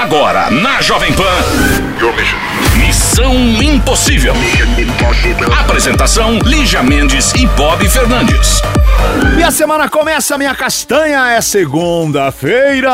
Agora na Jovem Pan. Missão Impossível. Apresentação: Lígia Mendes e Bob Fernandes. E a semana começa, minha castanha, é segunda-feira.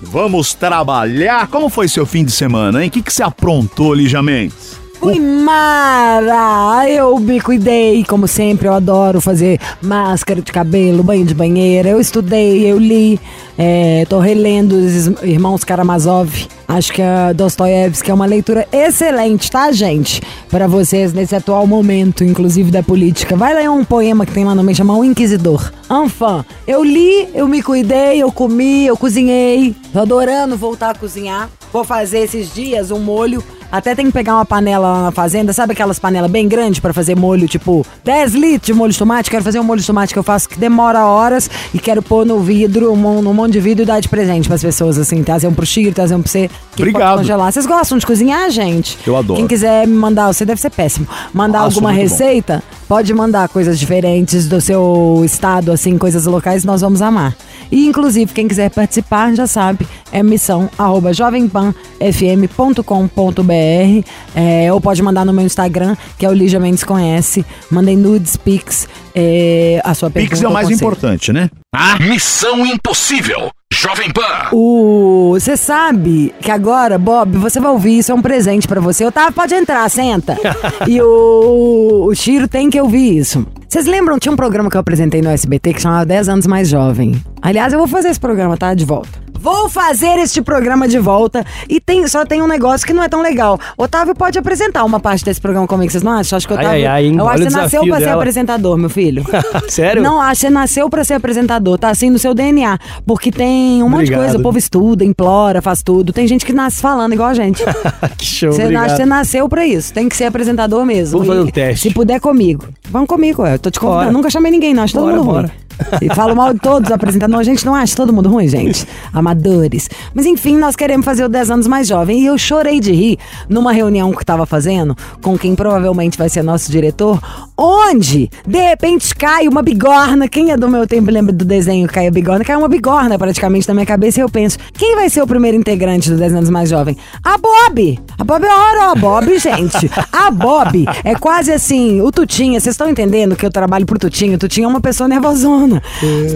Vamos trabalhar. Como foi seu fim de semana, hein? O que, que você aprontou, Lígia Mendes? Fui mara! Eu me cuidei, como sempre, eu adoro fazer máscara de cabelo, banho de banheira. Eu estudei, eu li, é, tô relendo os Irmãos Karamazov. Acho que a Dostoiévski é uma leitura excelente, tá, gente? Para vocês nesse atual momento, inclusive da política. Vai ler um poema que tem lá no meio, chama O Inquisidor. Enfim, eu li, eu me cuidei, eu comi, eu cozinhei. Tô adorando voltar a cozinhar. Vou fazer esses dias um molho até tem que pegar uma panela lá na fazenda, sabe aquelas panelas bem grandes para fazer molho, tipo 10 litros de molho de tomate? Quero fazer um molho de tomate que eu faço que demora horas e quero pôr no vidro, um, num monte de vidro e dar de presente pras pessoas, assim. Trazer um pro Chiro, trazer um pra você. Que Obrigado. congelar. Vocês gostam de cozinhar, gente? Eu adoro. Quem quiser me mandar, você deve ser péssimo, mandar alguma muito bom. receita, pode mandar coisas diferentes do seu estado, assim, coisas locais, nós vamos amar. E, inclusive, quem quiser participar, já sabe, é missão arroba jovempanfm.com.br é, ou pode mandar no meu Instagram, que é o Lígia Mendes Conhece. Mandem nudes, pics, é, a sua pergunta. Pix é o mais conselho. importante, né? Missão Impossível. Jovem Pan. O, você sabe que agora, Bob, você vai ouvir isso, é um presente pra você. Otávio, pode entrar, senta. e o, o Chiro tem que ouvir isso. Vocês lembram, tinha um programa que eu apresentei no SBT que chamava 10 anos mais jovem. Aliás, eu vou fazer esse programa, tá? De volta. Vou fazer este programa de volta e tem, só tem um negócio que não é tão legal. Otávio pode apresentar uma parte desse programa comigo, vocês não acham? Acho que Ai, Otávio. ai, ai, eu acho que você nasceu pra ser dela. apresentador, meu filho. Sério? Não, acho que você nasceu pra ser apresentador, tá assim no seu DNA. Porque tem um monte de Obrigado. coisa, o povo estuda, implora, faz tudo. Tem gente que nasce falando igual a gente. que show, Você, obrigado. nasce- você nasceu pra isso, tem que ser apresentador mesmo. Vamos fazer um teste. Se puder comigo. Vamos comigo, eu tô te convidando. Bora. Nunca chamei ninguém, não. Acho todo Bora, mundo bora. ruim. E falo mal de todos os apresentadores. A gente não acha todo mundo ruim, gente. Amadores. Mas enfim, nós queremos fazer o 10 anos mais jovem. E eu chorei de rir numa reunião que tava fazendo com quem provavelmente vai ser nosso diretor, onde, de repente, cai uma bigorna. Quem é do meu tempo lembra do desenho Cai a Bigorna? Cai uma bigorna praticamente na minha cabeça e eu penso, quem vai ser o primeiro integrante do 10 anos mais jovem? A Bob! A Bob é hora, a Bob, gente. A Bob é quase assim, o Tutinha, vocês estão entendendo que eu trabalho pro Tutinho? O Tutinho é uma pessoa nervosona.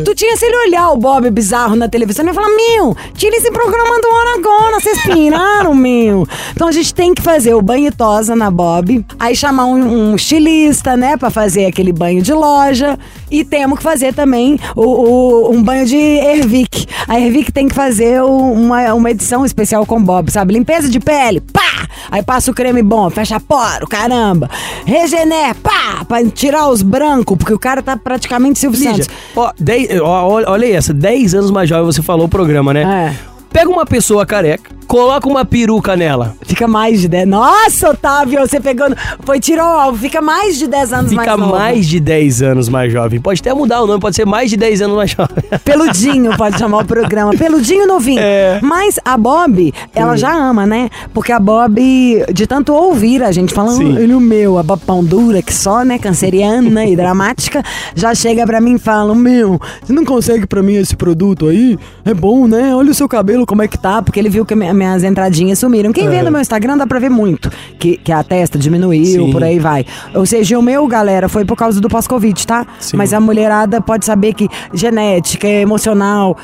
Tutinha, se ele olhar o Bob bizarro na televisão, ele vai falar: Meu, tira esse programa do ar agora, vocês piraram, meu. Então a gente tem que fazer o banho e tosa na Bob, aí chamar um, um estilista, né, pra fazer aquele banho de loja. E temos que fazer também o, o- um banho de Ervic. A Ervic tem que fazer uma, uma edição especial com Bob, sabe? Limpeza de pele, pá! Aí passa o creme bom, fecha poro, caramba. Regener, pá! Pra tirar os brancos, porque o cara tá praticamente Silvio Lígia, Santos. Ó, dez- ó, olha essa, 10 anos mais jovem você falou o programa, né? É. Pega uma pessoa careca, coloca uma peruca nela. Fica mais de 10. Nossa, Otávio, você pegando. Foi tirou o alvo. Fica mais de 10 anos Fica mais novo. mais de 10 anos mais jovem. Pode até mudar o nome, pode ser mais de 10 anos mais jovem. Peludinho pode chamar o programa. Peludinho novinho. É. Mas a Bob, ela já ama, né? Porque a Bob, de tanto ouvir a gente falando, Sim. ele o meu, a Bob pão dura, que só, né, canceriana e dramática, já chega pra mim e fala: Meu, você não consegue pra mim esse produto aí? É bom, né? Olha o seu cabelo como é que tá. Porque ele viu que minha- minhas entradinhas sumiram. Quem vê no meu Instagram dá pra ver muito. Que, que a testa diminuiu, Sim. por aí vai. Ou seja, o meu, galera, foi por causa do pós-Covid, tá? Sim. Mas a mulherada pode saber que genética, emocional,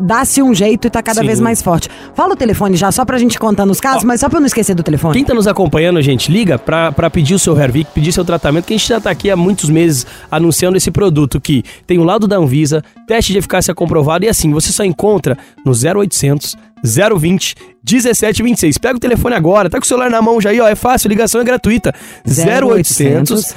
dá-se um jeito e tá cada Sim. vez mais forte. Fala o telefone já, só pra gente contar nos casos, mas só pra eu não esquecer do telefone. Quem tá nos acompanhando, gente, liga pra, pra pedir o seu Hervik, pedir seu tratamento, que a gente já tá aqui há muitos meses anunciando esse produto que tem o lado da Anvisa, teste de eficácia comprovado e assim, você só encontra no 0800 020 1726. Pega o telefone agora, tá com o celular na mão já aí, ó, é fácil, ligação é gratuita. 0800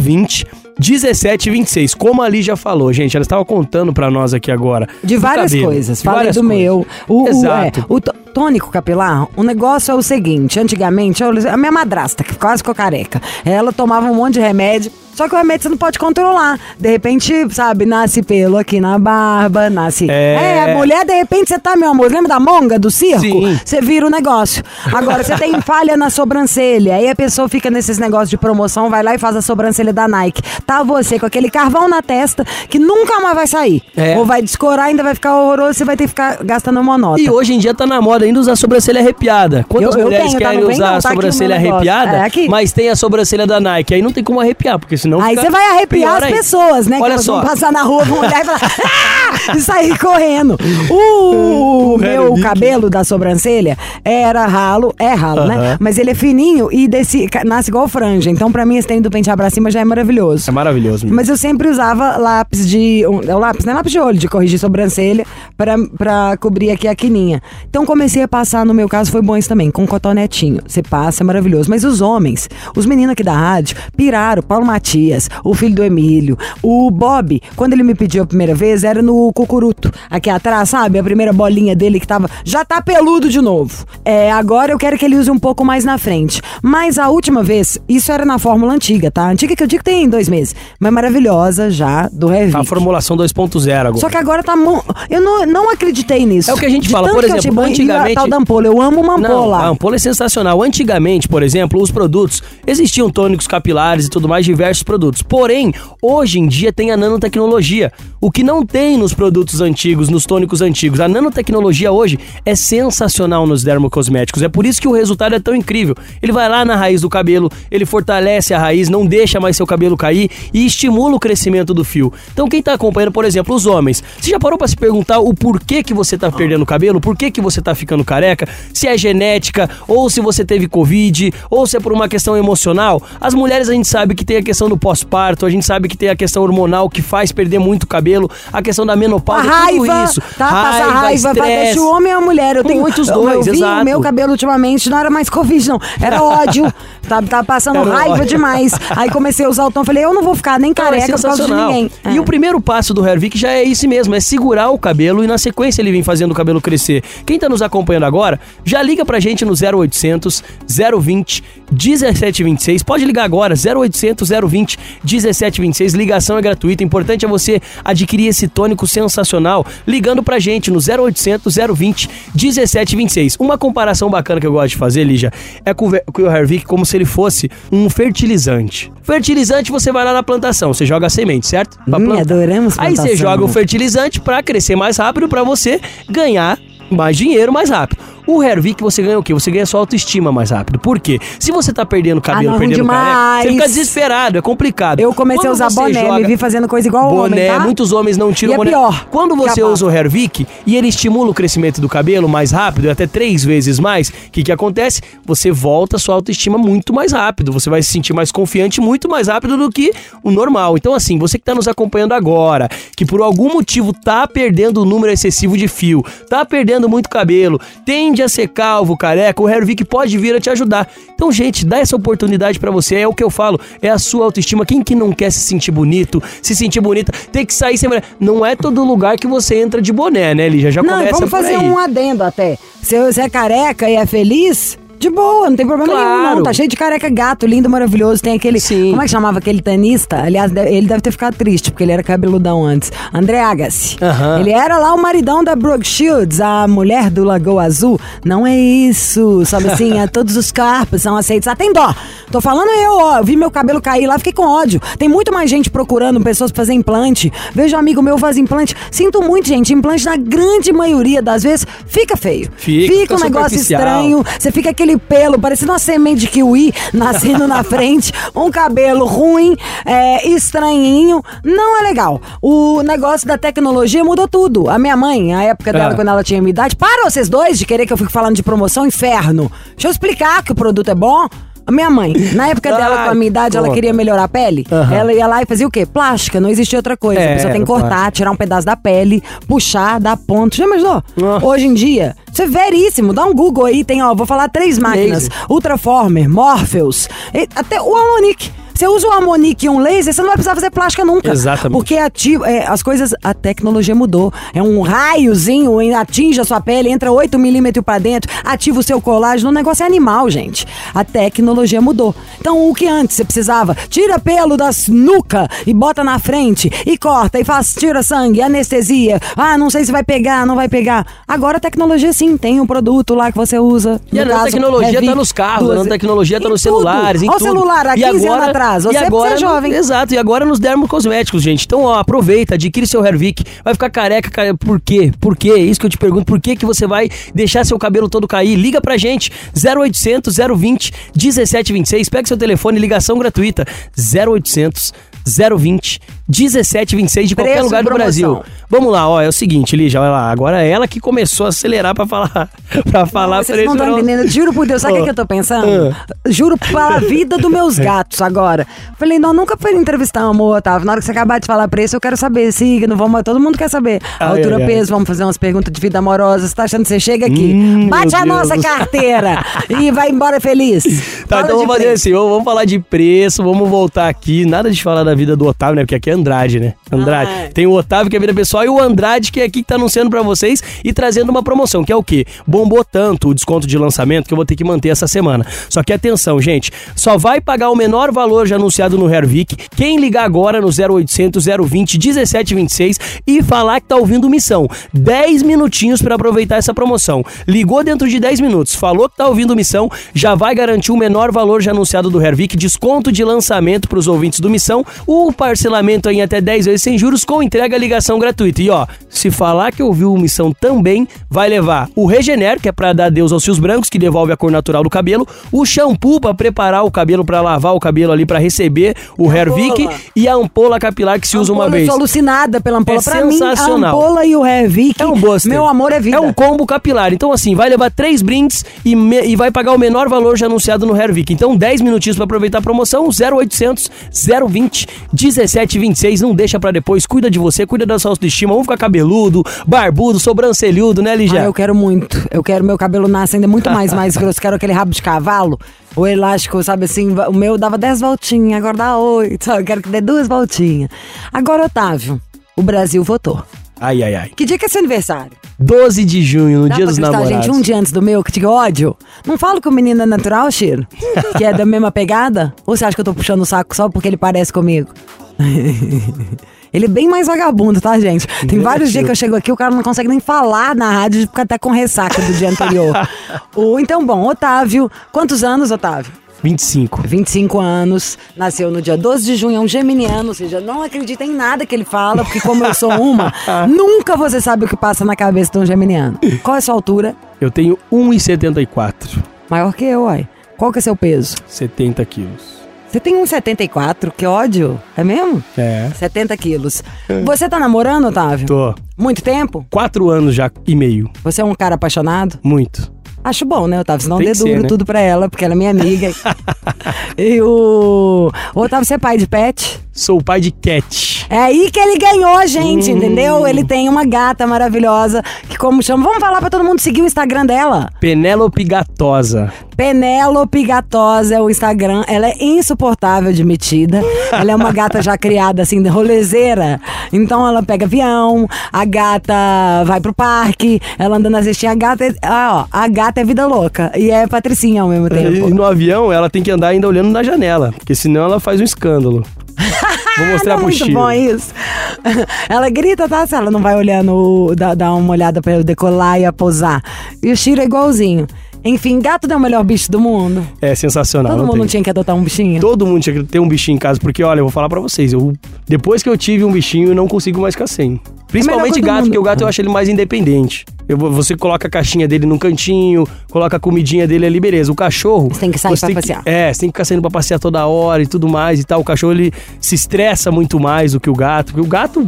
020 1726. Como a Lígia falou, gente, ela estava contando pra nós aqui agora. De várias coisas. de Falei várias do coisas. meu. O, o, Exato. é, o tônico capilar, o negócio é o seguinte: antigamente, eu- a minha madrasta, que quase ficou careca, ela tomava um monte de remédio. Só que o remédio você não pode controlar. De repente, sabe, nasce pelo aqui na barba, nasce. É. É, a mulher, de repente, você tá, meu amor, lembra da monga do circo? Sim. Você vira o negócio. Agora, você tem falha na sobrancelha. Aí a pessoa fica nesses negócios de promoção, vai lá e faz a sobrancelha da Nike. Tá você com aquele carvão na testa que nunca mais vai sair. É. Ou vai descorar, ainda vai ficar horroroso, você vai ter que ficar gastando monota. E hoje em dia tá na moda ainda usar sobrancelha arrepiada. Quantas Eu- eu mulheres tenho, tá? querem vem usar não, a tá o sobrancelha arrepiada, É, aqui. mas tem a sobrancelha da Nike? Aí não tem como arrepiar, porque senão Aí você vai arrepiar as pessoas, né? que Olha elas só. vão passar na rua, vão olhar e falar. "Ah!" e sair correndo. O meu Vicky. cabelo da sobrancelha era ralo, é ralo, né? Aham. Mas ele é fininho e desse, nasce igual franja. Então, pra mim, esse tem do pentear pra cima já é maravilhoso. É maravilhoso. mesmo. Mas eu sempre usava lápis de. Um, é o lápis, né? Lápis de olho, de corrigir sobrancelha, pra, pra cobrir aqui a quininha. Então comecei a passar, no meu caso, foi bom isso também, com cotonetinho. Você passa, é maravilhoso. Mas os homens, os meninos aqui da rádio, piraram. Paulo Matias, o filho do Emílio, o Bob, quando ele me pediu a primeira vez, era no cucuruto. Aqui atrás, sabe? A primeira bolinha dele que tava. Já tá peludo de novo. É, agora eu quero que ele use um pouco mais na frente. Mas a última vez, isso era na fórmula antiga, tá? Antiga que eu digo que tem dois meses. Mas maravilhosa já, do Revic. Tá a formulação 2.0 agora. Só que agora tá. mo- Eu não, não acreditei nisso. É o que a gente De fala, por eu exemplo, bom. E antigamente- tal da ampola, eu amo uma Não, ampola. a ampola é sensacional. Antigamente, por exemplo, os produtos existiam tônicos capilares e tudo mais, diversos produtos. Porém, hoje em dia tem a nanotecnologia, o que não tem nos produtos antigos, nos tônicos antigos. A nanotecnologia hoje é sensacional nos dermocosméticos. É por isso que o resultado é tão incrível. Ele vai lá na raiz do cabelo, ele fortalece a raiz, não deixa mais seu cabelo cair e estimula o crescimento do fio. Então, quem tá acompanhando, por exemplo, os homens, você já parou pra se perguntar o porquê que você tá perdendo cabelo? Por que que você tá ficando careca? Se é genética, ou se você teve Covid, ou se é por uma questão emocional? As mulheres a gente sabe que tem a questão do pós-parto, a gente sabe que tem a questão hormonal que faz perder muito cabelo, a questão da A menopausa, raiva, tudo isso. tá? Passa raiva, vai estresse. deixa o homem e a mulher. Eu tenho Muitos dois, eu vi exato. o meu cabelo ultimamente, não era mais Covid, não. Era ódio. tá, tá passando Era raiva demais. Aí comecei a usar o tom, falei, eu não vou ficar nem Não, é careca por causa de ninguém. E É. o primeiro passo do Hervik já é esse mesmo, é segurar o cabelo e na sequência ele vem fazendo o cabelo crescer. Quem tá nos acompanhando agora, já liga pra gente no 0800 020 1726. Pode ligar agora, 0800 020 1726. Ligação é gratuita. Importante é você adquirir esse tônico sensacional ligando pra gente no 0800 020 1726. Uma comparação bacana que eu gosto de fazer, Lígia, é com o ve- com o Hervik como se ele fosse um fertilizante. Fertilizante você vai lá na plantação, você joga a semente, certo? Pra Hum, adoramos Aí você plantação. joga o fertilizante pra crescer mais rápido pra você ganhar mais dinheiro mais rápido. O Hervik você ganha o quê? Você ganha sua autoestima mais rápido. Por quê? Se você tá perdendo cabelo, Ah, não, perdendo careca, você fica desesperado, é complicado. Eu comecei Quando a usar boné, joga- me vi fazendo coisa igual boné, homem, tá? muitos homens não tiram E é boné. pior. Quando você Capaz. usa o Hervik e ele estimula o crescimento do cabelo mais rápido, até três vezes mais, o que, que acontece? Você volta a sua autoestima muito mais rápido. Você vai se sentir mais confiante muito mais rápido do que o normal. Então, assim, você que está nos acompanhando agora, que por algum motivo tá perdendo o número excessivo de fio, tá perdendo muito cabelo, tende a ser calvo, careca, o Hervik pode vir a te ajudar. Então, gente, dá essa oportunidade pra você. É o que eu falo, é a sua autoestima. Quem que não quer se sentir bonito, se sentir bonita, tem que sair sem boné. Não é todo lugar que você entra de boné, né, Lígia? Já Não, começa vamos fazer um adendo até. Se você é careca e é feliz, de boa, não tem problema nenhum, Claro. não. Tá cheio de careca gato, lindo, maravilhoso. Tem aquele. Sim. Como é que chamava aquele tenista? Aliás, ele deve ter ficado triste, porque ele era cabeludão antes. André Agassi. Ele era lá o maridão da Brooke Shields, a mulher do Lagoa Azul. Não é isso, sabe assim? é, todos os corpos são aceitos. Ah, tem dó. Tô falando eu, ó. Eu vi meu cabelo cair lá, fiquei com ódio. Tem muito mais gente procurando pessoas pra fazer implante. Vejo um amigo meu fazer implante. Sinto muito, gente. Implante, na grande maioria das vezes, fica feio. Fica, fica um negócio estranho. Você fica aquele pelo, parecendo uma semente de kiwi nascendo na frente. Um cabelo ruim, é, estranhinho. Não é legal. O negócio da tecnologia mudou tudo. A minha mãe, a época dela, Ah. quando ela tinha minha idade, para vocês dois de querer que eu fique falando de promoção, inferno. Deixa eu explicar que o produto é bom. A minha mãe, na época dela, Ai, com a minha idade, ela pô. queria melhorar a pele. Aham. Ela ia lá e fazia o quê? Plástica, não existia outra coisa. É, a pessoa tem que cortar, tirar um pedaço da pele, puxar, dar ponto. Já imaginou? Nossa. Hoje em dia, isso é veríssimo. Dá um Google aí, tem, ó, vou falar três máquinas: Laser. Ultraformer, Morpheus, até o Harmonic. Você usa um Amonique e um laser, você não vai precisar fazer plástica nunca. Exatamente. Porque ativa, é, as coisas, a tecnologia mudou. É um raiozinho, atinge a sua pele, entra 8 milímetros pra dentro, ativa o seu colágeno. O negócio é animal, gente. A tecnologia mudou. Então, o que antes você precisava? Tira pelo das nuca e bota na frente e corta e faz, tira sangue, anestesia. Ah, não sei se vai pegar, não vai pegar. Agora a tecnologia sim, tem um produto lá que você usa. E a No caso, nanotecnologia Revic tá nos carros, a 12. nanotecnologia tá nos celulares, em Olha o celular há E 15 anos agora- atrás. Você e agora é jovem. Exato, e agora nos dermocosméticos, gente. Então, ó, aproveita, adquire seu Hervik, vai ficar careca, cara. Por quê? Por quê? É isso que eu te pergunto. Por que que você vai deixar seu cabelo todo cair? Liga pra gente, 0800 020 1726. Pega seu telefone, ligação gratuita, 0800 020 1726 de qualquer Preço e lugar do promoção. Brasil. Vamos lá, ó, é o seguinte, Lígia, olha lá. Agora é ela que começou a acelerar pra falar, pra falar Vocês não estão entendendo. Juro por Deus, sabe o que, que eu tô pensando? Juro pela vida dos meus gatos agora. Falei, não, nunca foi entrevistar um amor, Otávio. Na hora que você acabar de falar preço, eu quero saber. Signo, vamos, todo mundo quer saber. Ai, Altura, ai, ai. peso, vamos fazer umas perguntas de vida amorosa. Você tá achando que você chega aqui? Hum, bate a meu nossa Deus. carteira e vai embora feliz. Tá, Fala então vamos fazer assim, vamos vamos falar de preço, vamos voltar aqui. Nada de falar da vida do Otávio, né? Porque aqui é Andrade, né? Andrade. Ah, é. Tem o Otávio, que é vida pessoal, e o Andrade, que é aqui que tá anunciando pra vocês e trazendo uma promoção, que é o quê? Bombou tanto o desconto de lançamento que eu vou ter que manter essa semana. Só que atenção, gente, só vai pagar o menor valor já anunciado no Hervik quem ligar agora no 0800 020 1726 e falar que tá ouvindo missão. 10 minutinhos pra aproveitar essa promoção. Ligou dentro de 10 minutos, falou que tá ouvindo missão, já vai garantir o menor valor já anunciado do Hervik, desconto de lançamento pros ouvintes do Missão, o parcelamento em até 10 vezes sem juros com entrega e ligação gratuita. E ó, se falar que ouviu Missão também, vai levar o Regener, que é pra dar adeus aos fios brancos, que devolve a cor natural do cabelo, o shampoo pra preparar o cabelo, pra lavar o cabelo ali, pra receber o Hervik e a ampola capilar que se usa uma Ampola, vez. Eu sou alucinada pela ampola. É pra mim, a ampola e o Revic, É um buster. meu amor é vida. É um combo capilar. Então, assim, vai levar três brindes e, me- e vai pagar o menor valor já anunciado no Hervik. Então, 10 minutinhos pra aproveitar a promoção. 0800 020 1726. Não deixa pra depois. Cuida de você, cuida da sua autoestima. Vamos ficar cabeludo, barbudo, sobrancelhudo, né, Ligia? Ah, eu quero muito. Eu quero meu cabelo nasce ainda muito mais, mais grosso. Quero aquele rabo de cavalo. O elástico, sabe assim, o meu dava 10 voltinhas, agora dá 8. Sabe? Eu quero que dê duas voltinhas. Agora, Otávio, o Brasil votou. Ai, ai, ai. Que dia que é seu aniversário? 12 de junho, no Dá dia pra dos namorados. gente, um dia antes do meu, que te ódio. Não falo que o menino é natural, Chiro? que é da mesma pegada? Ou você acha que eu tô puxando o saco só porque ele parece comigo? ele é bem mais vagabundo, tá, gente? Tem vários dias que eu chego aqui, o cara não consegue nem falar na rádio, fica até com ressaca do dia anterior. o, então, bom, Otávio. Quantos anos, Otávio? 25. 25 anos, nasceu no dia 12 de junho, é um geminiano, ou seja, não acredita em nada que ele fala, porque como eu sou uma, nunca você sabe o que passa na cabeça de um geminiano. Qual é a sua altura? Eu tenho 1,74. Maior que eu, uai. Qual que é seu peso? 70 quilos. Você tem 1,74, que ódio. É mesmo? É. 70 quilos. Você tá namorando, Otávio? Tô. Muito tempo? Quatro anos já e meio. Você é um cara apaixonado? Muito. Acho bom, né, Otávio? Senão deduro ser, né? tudo pra ela, porque ela é minha amiga. e o... o Otávio, você é pai de pet? Sou pai de cat. É aí que ele ganhou, gente, Hum. entendeu? Ele tem uma gata maravilhosa, que como chama... Vamos falar pra todo mundo seguir o Instagram dela. Penélope Gatosa. Penélope Gatosa é o Instagram. Ela é insuportável de metida. Ela é uma gata já criada assim, de rolezeira. Então ela pega avião, a gata vai pro parque, ela anda na cestinha. A gata ah, ó, a gata é vida louca. E é patricinha ao mesmo E tempo. no avião ela tem que andar ainda olhando na janela, porque senão ela faz um escândalo. Vou mostrar Não é pro muito Chiro. bom isso. Ela grita, tá? Se ela não vai olhando, dá, dá uma olhada pra eu decolar e a pousar. E o Chiro é igualzinho. Enfim, gato não é o melhor bicho do mundo. É sensacional. Todo mundo tem. tinha que adotar um bichinho. Todo mundo tinha que ter um bichinho em casa, porque olha, eu vou falar pra vocês, eu depois que eu tive um bichinho, eu não consigo mais ficar sem. Principalmente coisa do gato, porque o gato eu acho ele mais independente. Eu você coloca a caixinha dele num cantinho, coloca a comidinha dele ali, beleza. O cachorro. Você tem que sair pra passear. é, você tem que ficar saindo pra passear toda hora e tudo mais e tal. O cachorro ele se estressa muito mais do que o gato. Porque o gato,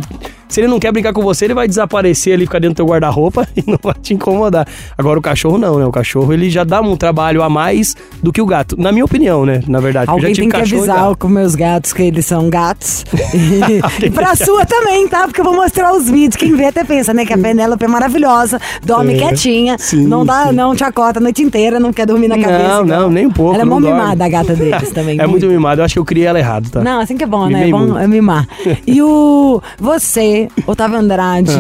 Se ele não quer brincar com você, ele vai desaparecer ali, ficar dentro do teu guarda-roupa e não vai te incomodar. Agora o cachorro não, né? O cachorro ele já dá um trabalho a mais do que o gato. Na minha opinião, né? Na verdade. eu Alguém já tive tem que avisar com meus gatos que eles são gatos. E, e pra sua também, tá? Porque eu vou mostrar os vídeos. Quem vê até pensa, né? Que a Penélope é maravilhosa, dorme É, quietinha, sim, não dá, sim. não te acota a noite inteira, não quer dormir na cabeça. Não, não, nem um pouco. Ela é mó mimada, a gata deles também. É muito mimada. Eu acho que eu criei ela errado, tá? Não, assim que é bom, né? Mimei É bom muito. mimar. E o. Você, Otávio Andrade.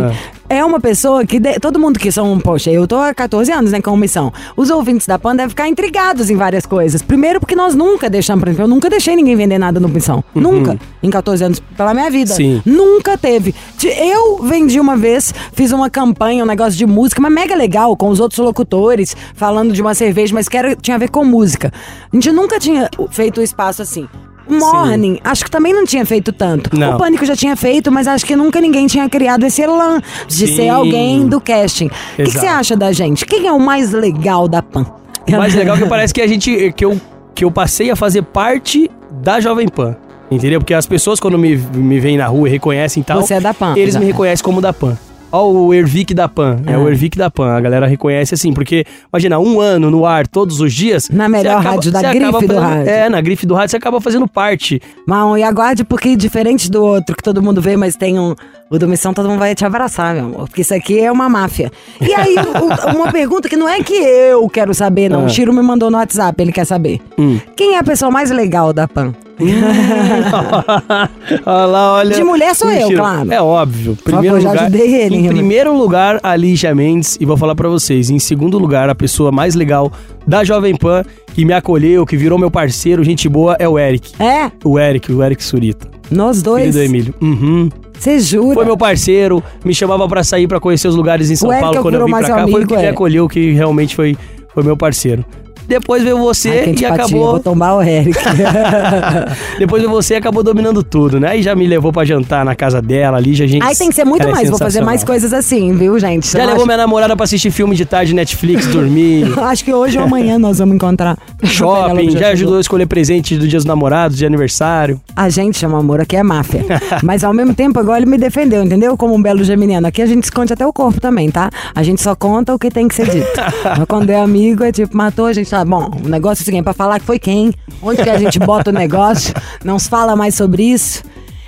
É uma pessoa que de- todo mundo que são, poxa, eu tô há 14 anos, né, com missão. Os ouvintes da PAN devem ficar intrigados em várias coisas. Primeiro porque nós nunca deixamos, por exemplo, eu nunca deixei ninguém vender nada no missão. Nunca. Em 14 anos pela minha vida. Uhum. Sim. Nunca teve. Eu vendi uma vez, fiz uma campanha, um negócio de música, mas mega legal, com os outros locutores, falando de uma cerveja, mas que era, tinha a ver com música. A gente nunca tinha feito um espaço assim. Morning, acho que também não tinha feito tanto. Não. O Pânico já tinha feito, mas acho que nunca ninguém tinha criado esse elan de Sim. ser alguém do casting. O que você acha da gente? Quem é o mais legal da PAN? O mais legal é que parece que a gente. que eu, que eu passei a fazer parte da Jovem Pan. Entendeu? Porque as pessoas, quando me, me veem na rua e reconhecem e tal. Você é da PAN, Eles me reconhecem como da PAN. Ó, o Ervic da PAN. É Ah. o Ervic da PAN. A galera reconhece assim, porque, imagina, um ano no ar todos os dias. Na melhor rádio da grife acaba do fazendo- rádio. É, na grife do rádio você acaba fazendo parte. Mal, e aguarde, porque diferente do outro que todo mundo vê, mas tem um. O do Missão, todo mundo vai te abraçar, meu amor. Porque isso aqui é uma máfia. E aí, o- uma pergunta que não é que eu quero saber, não. Ah. O Chiro me mandou no WhatsApp, ele quer saber. Hum. Quem é a pessoa mais legal da PAN? olha lá, olha. De mulher sou eu, Mentira. claro. É óbvio. favor, Primeiro já lugar, ajudei ele, Em primeiro lugar, a Lígia Mendes. E vou falar pra vocês. Em segundo lugar, a pessoa mais legal da Jovem Pan, que me acolheu, que virou meu parceiro, gente boa, é o Eric. É? O Eric, o Eric Surita. Nós Filho dois. do Emílio. Uhum. Você jura? Foi meu parceiro, me chamava pra sair pra conhecer os lugares em São O Paulo é quando eu vim pra cá. foi o que me é. acolheu, que realmente foi, foi meu parceiro. Depois veio você Ai, que e acabou. Vou tomar o Eric. Depois veio você e acabou dominando tudo, né? Aí já me levou pra jantar na casa dela ali, já a gente. Aí tem que ser muito é mais. Vou fazer mais coisas assim, viu, gente? Já não levou acha- minha namorada pra assistir filme de tarde, Netflix, dormir, Acho que hoje ou amanhã nós vamos encontrar. shopping, já chegou. ajudou a escolher presente do Dia dos Namorados, de aniversário. A gente chama amor, aqui é máfia. Mas ao mesmo tempo, agora ele me defendeu, entendeu? Como um belo geminiano. Aqui a gente esconde até o corpo também, tá? A gente só conta o que tem que ser dito. Mas quando é amigo, é tipo, matou, a gente tá. Bom, o negócio é o seguinte, pra falar que foi quem, onde que a gente bota o negócio, não se fala mais sobre isso.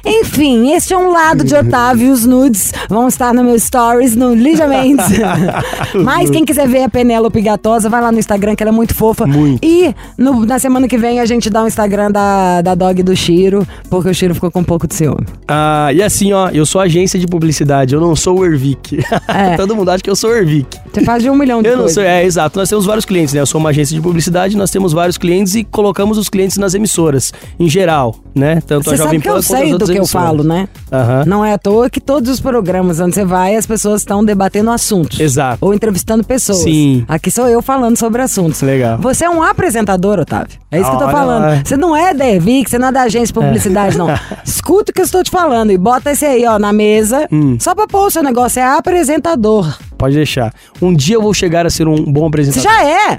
Enfim, este é um lado de Otávio, os nudes vão estar no meu stories, no Lígia Mendes. Mas quem quiser ver a Penélope Gatosa, vai lá no Instagram, que ela é muito fofa. Muito. E no- na semana que vem a gente dá o Instagram da, da dog do Chiro, porque o Chiro ficou com um pouco de ciúme. Ah, e assim, ó, eu sou agência de publicidade, eu não sou o Ervic. É. Todo mundo acha que eu sou o Ervic. Você faz de um milhão de Eu não coisas. sou, é, exato. Nós temos vários clientes, né? Eu sou uma agência de publicidade, nós temos vários clientes e colocamos os clientes nas emissoras, em geral, né? Tanto Você a Jovem Pan quanto as outras que eu falo, né? Aham. Não é à toa que todos os programas onde você vai, as pessoas estão debatendo assuntos. Exato. Ou entrevistando pessoas. Sim. Aqui sou eu falando sobre assuntos. Legal. Você é um apresentador, Otávio. É isso que eu tô falando. lá. Você não é da você não é da agência de publicidade, não. Escuta o que eu estou te falando e bota esse aí, ó, na mesa. Hum. Só pra pôr o seu negócio. É apresentador. Pode deixar. Um dia eu vou chegar a ser um bom Você apresentador. já é.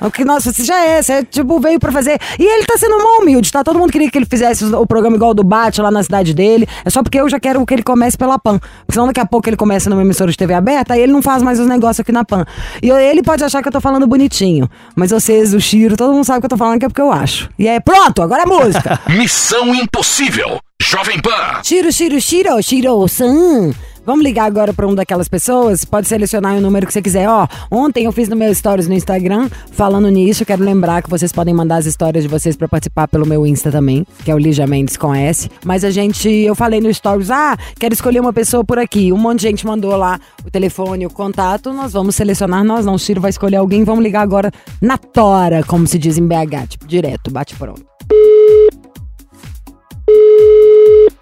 o que nós, você já é. Você, tipo, veio pra fazer. E ele tá sendo mó humilde, tá? Todo mundo queria que ele fizesse o programa igual o do Bate lá na cidade dele. É só porque eu já quero que ele comece pela PAN. Porque senão daqui a pouco ele começa numa emissora de TV aberta, aí ele não faz mais os negócios aqui na PAN. E eu- ele pode achar que eu tô falando bonitinho. Mas vocês, o Chiro, todo mundo sabe que eu tô falando que é porque eu acho. E aí, pronto, agora é música. Missão Impossível. Jovem Pan. Chiro, Chiro, Chiro, Chiro, san. Vamos ligar agora pra uma daquelas pessoas? Pode selecionar o número que você quiser. Ó, ontem eu fiz no meu stories no Instagram falando nisso. Quero lembrar que vocês podem mandar as histórias de vocês pra participar pelo meu Insta também, que é o Lígia Mendes com S. Mas a gente, eu falei no stories, ah, quero escolher uma pessoa por aqui. Um monte de gente mandou lá o telefone, o contato. Nós vamos selecionar, nós não. O Chiro vai escolher alguém. Vamos ligar agora na tora, como se diz em BH, tipo, direto, bate pronto.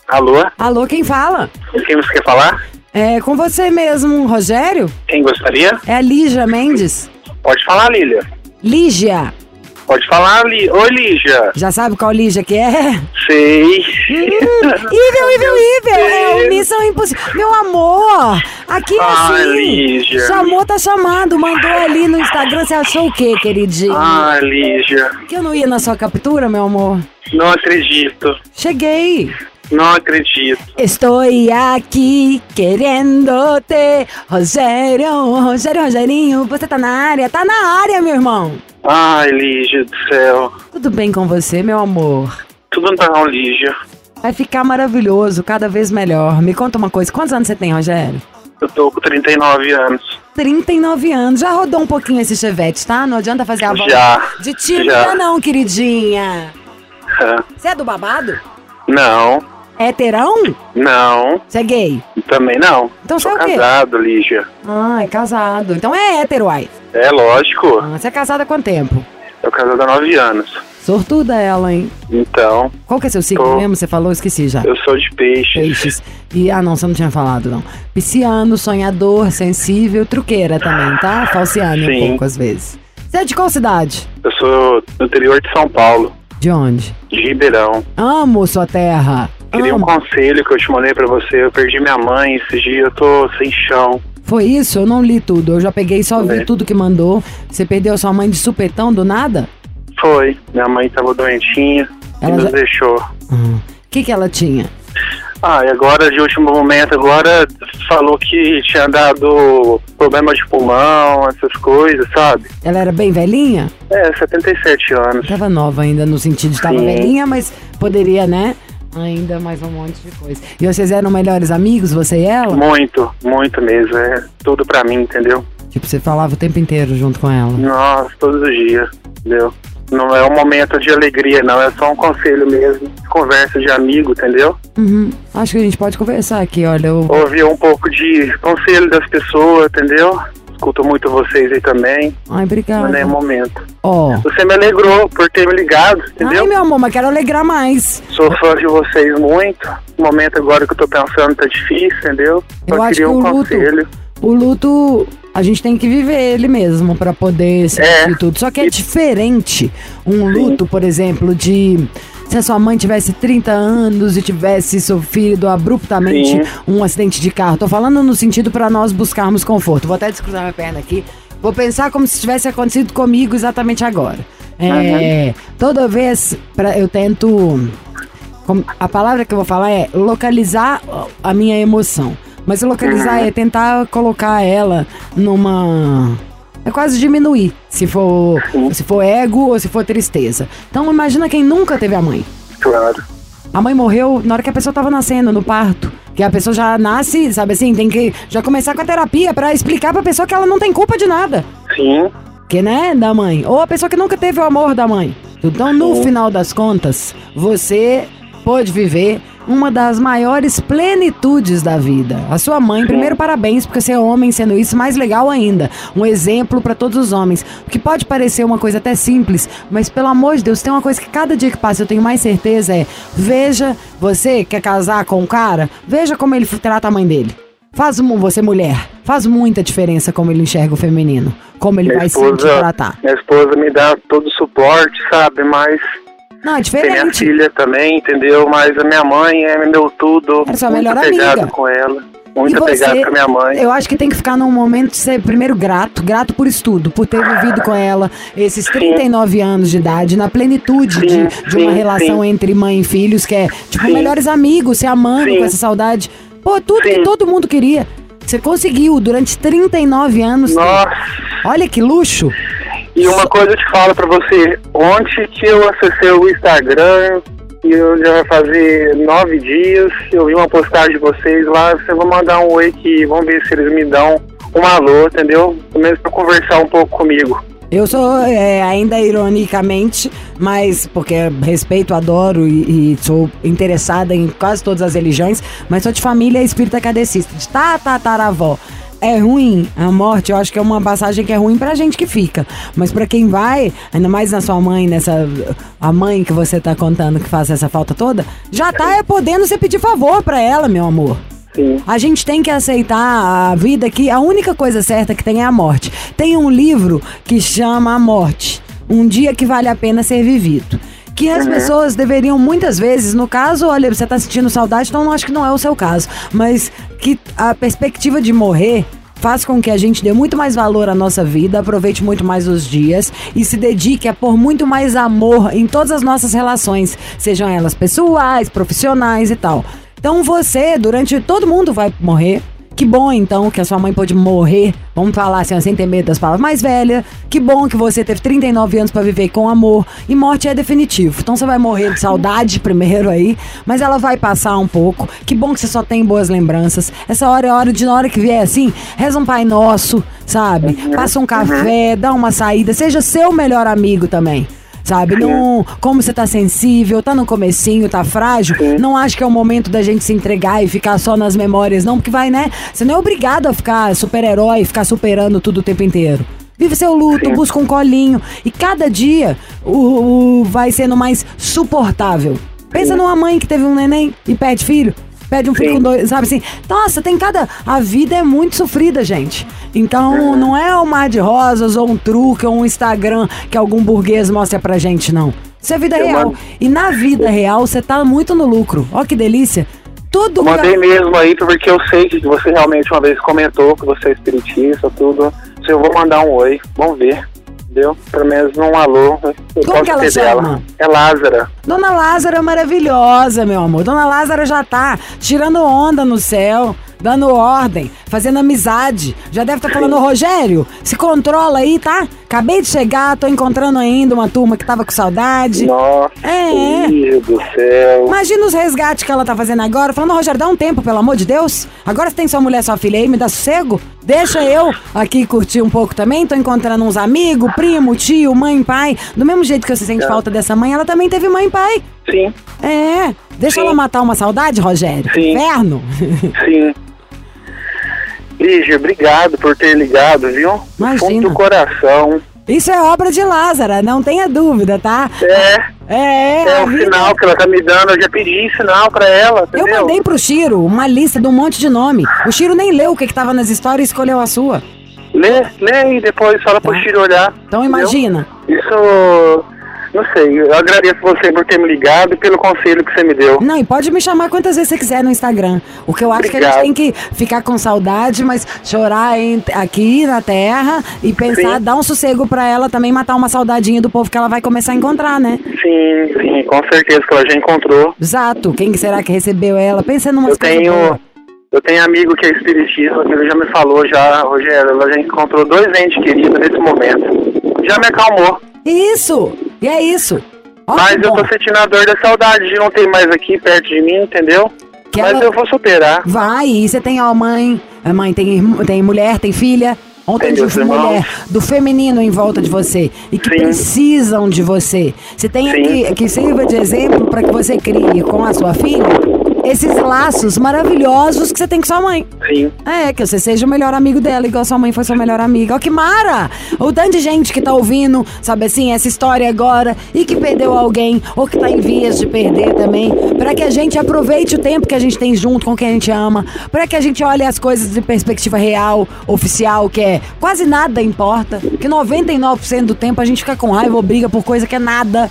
Alô? Alô, quem fala? Quem você quer falar? É com você mesmo, Rogério? Quem gostaria? É a Lígia Mendes? Pode falar, Lília. Lígia. Pode falar, Li... Oi, Lígia. Já sabe qual Lígia que é? Sei. Ível, Ível, Ível! É o Missão Impossível. Meu amor! Aqui é Ai, assim. Lígia. Chamou, tá chamado. Mandou ali no Instagram. Você achou o quê, queridinho? Ah, Lígia. Que eu não ia na sua captura, meu amor? Não acredito. Cheguei. Não acredito. Estou aqui querendo te. Rogério, Rogério, Rogerinho, você tá na área? Tá na área, meu irmão. Ai, Lígia do céu. Tudo bem com você, meu amor? Tudo não, Lígia. Vai ficar maravilhoso, cada vez melhor. Me conta uma coisa, quantos anos você tem, Rogério? Eu tô com 39 anos. 39 anos. Já rodou um pouquinho esse chevette, tá? Não adianta fazer a volta Já. de tímida, já. não, queridinha. Você é do babado? Não, É terão? não, Você é gay? também não. Então você é o quê? casado, Lígia. Ah, é casado. Então é hétero, ai. É lógico. Ah, você é casada há quanto tempo? Eu casado há 9 anos. Sortuda ela, hein? Então, Qual que é seu signo Tô. mesmo? Você falou, esqueci já. eu sou de peixe. Peixes. E, ah, não, você não tinha falado, não. Pisciano, sonhador, sensível, truqueira também, tá? Falciane um pouco, às vezes. Você é de qual cidade? Eu sou do interior de São Paulo, De onde? de Ribeirão. Amo sua terra. Queria um Amo. conselho que eu te mandei pra você. Eu perdi minha mãe esses dias, eu tô sem chão. Foi isso? Eu não li tudo. Eu já peguei e só vi É. tudo que mandou. Você perdeu sua mãe de supetão do nada? Foi. Minha mãe tava doentinha e Ela nos já- deixou. O que, que ela tinha? Ah, e agora, de último momento, agora falou que tinha dado problema de pulmão, essas coisas, sabe? Ela era bem velhinha? É, 77 anos. Tava nova ainda, no sentido de tava Sim. velhinha, mas poderia, né? Ainda mais um monte de coisa. E vocês eram melhores amigos, você e ela? Muito, muito mesmo. É tudo pra mim, entendeu? Tipo, você falava o tempo inteiro junto com ela. Nossa, todos os dias, entendeu? Não é um momento de alegria, não. É só um conselho mesmo. Conversa de amigo, entendeu? Uhum. Acho que a gente pode conversar aqui, olha. Eu... Ouvir um pouco de conselho das pessoas, entendeu? Escuto muito vocês aí também. Ai, obrigada. Não é momento. Ó. Você me alegrou por ter me ligado, entendeu? Ai, meu amor, mas quero alegrar mais. Sou fã de vocês muito. O momento agora que eu tô pensando tá difícil, entendeu? Eu Só acho queria que um luto, conselho. o luto, a gente tem que viver ele mesmo pra poder sentir É. tudo. Só que é diferente um luto, por exemplo, de se a sua mãe tivesse 30 anos e tivesse sofrido abruptamente Sim. um acidente de carro. Tô falando no sentido pra nós buscarmos conforto. Vou até descruzar minha perna aqui. Vou pensar como se tivesse acontecido comigo exatamente agora. É, Toda vez pra, eu tento a palavra que eu vou falar é localizar a minha emoção. Mas localizar é tentar colocar ela numa. É quase diminuir, se for, se for ego ou se for tristeza. Então imagina quem nunca teve a mãe. Claro. A mãe morreu na hora que a pessoa tava nascendo, no parto. Que a pessoa já nasce, sabe assim, tem que já começar com a terapia pra explicar pra pessoa que ela não tem culpa de nada. Sim. Que, né, da mãe. Ou a pessoa que nunca teve o amor da mãe. Então, no final das contas, você pode viver uma das maiores plenitudes da vida. A sua mãe, primeiro parabéns, porque você é homem sendo isso, mais legal ainda. Um exemplo pra todos os homens. O que pode parecer uma coisa até simples, mas pelo amor de Deus, tem uma coisa que cada dia que passa eu tenho mais certeza é: veja, você quer casar com um cara, veja como ele trata a mãe dele. Faz você mulher, faz muita diferença como ele enxerga o feminino, como ele Minha vai se esposa, tratar. minha esposa me dá todo o suporte, sabe? Mas Não, é tem minha diferente. filha também, entendeu? Mas a minha mãe é meu tudo. É sua muito melhor amiga. com ela. Muito apegado com a minha mãe. Eu acho que tem que ficar num momento de ser primeiro grato, grato por estudo, por ter vivido com ela esses 39 anos de idade, na plenitude de, Sim, de uma sim, relação sim. entre mãe e filhos, que é tipo Sim. melhores amigos, se amando Sim. com essa saudade. Pô, tudo que Sim. todo mundo queria. Você conseguiu durante 39 anos. Nossa. Olha que luxo. E uma coisa eu te falo pra você, ontem que eu acessei o Instagram, e eu já vai fazer nove dias, eu vi uma postagem de vocês lá, você vai mandar um oi que vamos ver se eles me dão um alô, entendeu? Pelo menos pra conversar um pouco comigo. Eu sou, é, ainda ironicamente, mas porque respeito, adoro e, e sou interessada em quase todas as religiões, mas sou de família espírita cadecista, de tataravó. É ruim a morte, eu acho que é uma passagem que é ruim pra gente que fica. Mas pra quem vai, ainda mais na sua mãe, nessa. A mãe que você tá contando que faz essa falta toda, já tá é, podendo você pedir favor pra ela, meu amor. Sim. A gente tem que aceitar a vida que a única coisa certa que tem é a morte. Tem um livro que chama A Morte, um dia que vale a pena ser vivido. Que as pessoas deveriam muitas vezes, no caso, olha, você tá sentindo saudade, então acho que não é o seu caso, mas que a perspectiva de morrer faz com que a gente dê muito mais valor à nossa vida, aproveite muito mais os dias e se dedique a pôr muito mais amor em todas as nossas relações, sejam elas pessoais, profissionais e tal. Então você, durante todo mundo vai morrer. Que bom então que a sua mãe pôde morrer, vamos falar assim, sem ter medo das palavras mais velhas. Que bom que você teve 39 anos pra viver com amor. E morte é definitivo. Então você vai morrer de saudade primeiro aí, mas ela vai passar um pouco. Que bom que você só tem boas lembranças. Essa hora é hora de, na hora que vier assim, reza um Pai Nosso, sabe? Passa um café, dá uma saída, seja seu melhor amigo também. Sabe, não, como você tá sensível, tá no comecinho, tá frágil, não acho que é o momento da gente se entregar e ficar só nas memórias, não, porque vai, né? Você não é obrigado a ficar super-herói, ficar superando tudo o tempo inteiro. Vive seu luto, busca um colinho. E cada dia o, o- vai sendo mais suportável. Pensa numa mãe que teve um neném e perde filho. Perde um filho com dois, sabe assim? Nossa, tem cada. A vida é muito sofrida, gente. Então, não é um mar de rosas, ou um truque, ou um Instagram que algum burguês mostra pra gente, não. Isso é vida Eu real. mando- E na vida real, você tá muito no lucro. Ó, que delícia. Tudo Mandei mesmo aí, porque eu sei que você realmente uma vez comentou que você é espiritista, tudo. Se eu vou mandar um oi, vamos ver. Entendeu? Pelo menos num alô. Eu Como que ela chama? dela. É Lázara. Dona Lázara é maravilhosa, meu amor. Dona Lázara já tá tirando onda no céu, dando ordem, fazendo amizade. Já deve estar falando, "Ô, Rogério, se controla aí, tá? Acabei de chegar, tô encontrando ainda uma turma que tava com saudade. Nossa, É. Deus do céu. Imagina os resgates que ela tá fazendo agora, falando, Rogério, dá um tempo, pelo amor de Deus. Agora você tem sua mulher, sua filha aí, me dá sossego. Deixa eu aqui curtir um pouco também. Tô encontrando uns amigos, primo, tio, mãe, pai. Do mesmo jeito que você sente É. falta dessa mãe, ela também teve mãe e pai. Sim, É. Deixa Sim. ela matar uma saudade, Rogério. Sim. Inferno. sim. Lígia, obrigado por ter ligado, viu? Do Imagina. fundo do coração. Isso é obra de Lázara, não tenha dúvida, tá? É, É, é o vida- sinal que ela tá me dando. Eu já pedi sinal pra ela, Eu entendeu? mandei pro Chiro uma lista de um monte de nome. O Chiro nem leu o que, que tava nas histórias e escolheu a sua. Lê, lê aí depois, fala pro Tá. Chiro olhar. Então entendeu? imagina. Isso, não sei, eu agradeço você por ter me ligado e pelo conselho que você me deu. Não, e pode me chamar quantas vezes você quiser no Instagram. O que eu acho que a gente Obrigado. tem que ficar com saudade, mas chorar em- aqui na terra e pensar, Sim. dar um sossego pra ela também, matar uma saudadinha do povo que ela vai começar a encontrar, né? Sim, sim, com certeza que ela já encontrou. Exato. Quem que será que recebeu ela? Pensa numa Eu tenho, eu tenho amigo que é espiritista, que ele já me falou já, Rogério, ela já encontrou dois entes queridos nesse momento. Já me acalmou. Isso! E é isso. Ó, Mas eu tô sentindo a dor da saudade de não ter mais aqui perto de mim, entendeu? Que Mas ela- eu vou superar. Vai, e você tem a mãe, a mãe tem, tem mulher, tem filha. Ontem Tem de meus irmãos. mulher, do feminino em volta de você e que Sim. precisam de você. Você tem Sim. que, que sirva de exemplo para que você crie com a sua filha esses laços maravilhosos que você tem com sua mãe. Sim. É, que você seja o melhor amigo dela, igual sua mãe foi sua melhor amiga. Ó, que mara! O tanto de gente que tá ouvindo, sabe assim, essa história agora e que perdeu alguém, ou que tá em vias de perder também, pra que a gente aproveite o tempo que a gente tem junto com quem a gente ama, pra que a gente olhe as coisas de perspectiva real, oficial, que é quase nada importa, que 99% do tempo a gente fica com raiva ou briga por coisa que é nada.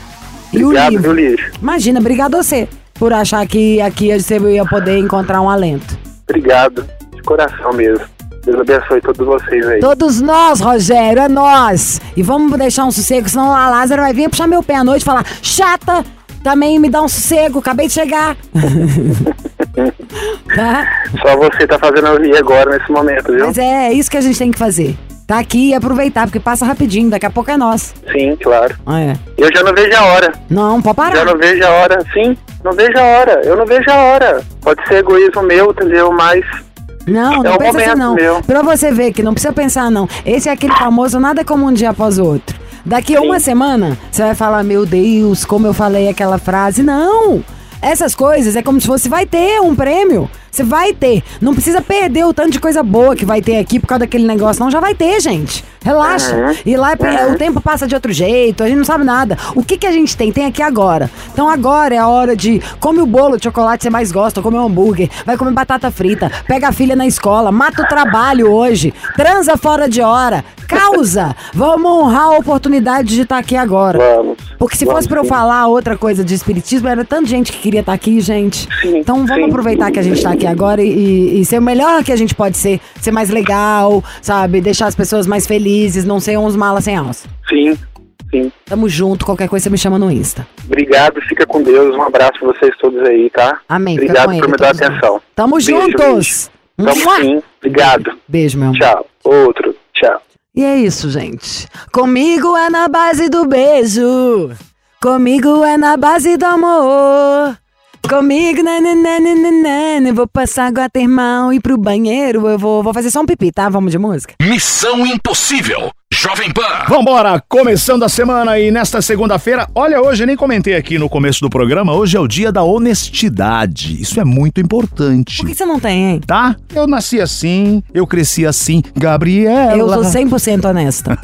E Obrigado, o livro. viu? Imagina, obrigado a você por achar que aqui você ia poder encontrar um alento. Obrigado. De coração mesmo. Deus abençoe todos vocês aí. Todos nós, Rogério, é nós. E vamos deixar um sossego, senão a Lázaro vai vir puxar meu pé à noite e falar: chata, também me dá um sossego, acabei de chegar. tá? Só você tá fazendo rir agora nesse momento, viu? Mas é isso que a gente tem que fazer. Tá aqui e aproveitar, porque passa rapidinho, daqui a pouco é nós. Sim, claro. Ah, é. Eu já não vejo a hora. Não, pode Já parar. não vejo a hora. Sim, não vejo a hora. Eu não vejo a hora. Pode ser egoísmo meu, entendeu? Mas Não, não É pensa assim não. meu. Pra você ver que não precisa pensar não. Esse é aquele famoso nada como um dia após o outro. Daqui a uma semana, você vai falar, meu Deus, como eu falei aquela frase. Não! Essas coisas é como se fosse, vai ter um prêmio. Você vai ter. Não precisa perder o tanto de coisa boa que vai ter aqui por causa daquele negócio, não. Já vai ter, gente. Relaxa. E lá é- o tempo passa de outro jeito, a gente não sabe nada. O que, que a gente tem? Tem aqui agora. Então agora é a hora de come o bolo de chocolate que você mais gosta, come um hambúrguer, vai comer batata frita, pega a filha na escola, mata o trabalho hoje, transa fora de hora, causa. Vamos honrar a oportunidade de estar aqui agora. Vamos. Porque se Vamos fosse pra eu falar outra coisa de espiritismo, era tanta gente que queria estar aqui, gente. Sim, então vamos sim. aproveitar que a gente tá aqui agora e, e- e ser o melhor que a gente pode ser. Ser mais legal, sabe? Deixar as pessoas mais felizes, não ser uns malas sem alça. Sim, sim. Tamo junto, qualquer coisa você me chama no Insta. Obrigado, fica com Deus. Um abraço pra vocês todos aí, tá? Amém. fica Obrigado com por ele, me dar atenção. Tamo Beijo, juntos! Tamo Mua! sim. Obrigado. Beijo, meu amor. Tchau. Outro. Tchau. E é isso, gente. Comigo é na base do beijo. Comigo é na base do amor. Comigo, nananana, vou passar água termal e pro banheiro eu vou, vou fazer só um pipi, tá? Vamos de música? Missão Impossível. Jovem Pan. Vambora, começando a semana e nesta segunda-feira, olha, hoje eu nem comentei aqui no começo do programa, hoje é o dia da honestidade. Isso é muito importante. Por que você não tem, hein? Tá? Eu nasci assim, eu cresci assim, Gabriela. Eu sou 100% honesta.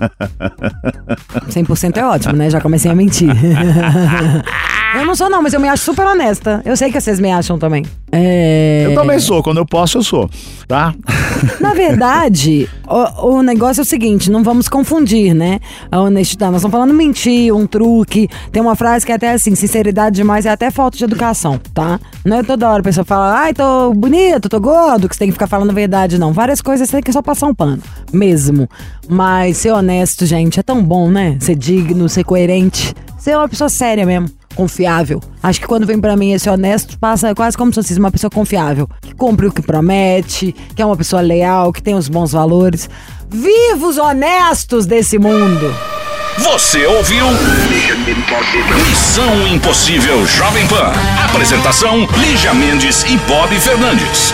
100% é ótimo, né? Já comecei a mentir. eu não sou não, mas eu me acho super honesta. Eu sei que vocês me acham também. É... Eu também sou, quando eu posso eu sou, tá? Na verdade, o, o negócio é o seguinte, não vamos confundir, né? A honestidade. Nós estamos falando mentir, um truque. Tem uma frase que é até assim, sinceridade demais é até falta de educação, tá? Não é toda hora a pessoa fala, ai, tô bonito, tô gordo, que você tem que ficar falando a verdade, não. Várias coisas você tem que só passar um pano, mesmo. Mas ser honesto, gente, é tão bom, né? Ser digno, ser coerente. Ser uma pessoa séria mesmo confiável. Acho que quando vem pra mim esse honesto, passa quase como se fosse uma pessoa confiável, que cumpre o que promete, que é uma pessoa leal, que tem os bons valores. Vivos honestos desse mundo! Você ouviu? Missão Impossível Jovem Pan. Apresentação: Lígia Mendes e Bob Fernandes.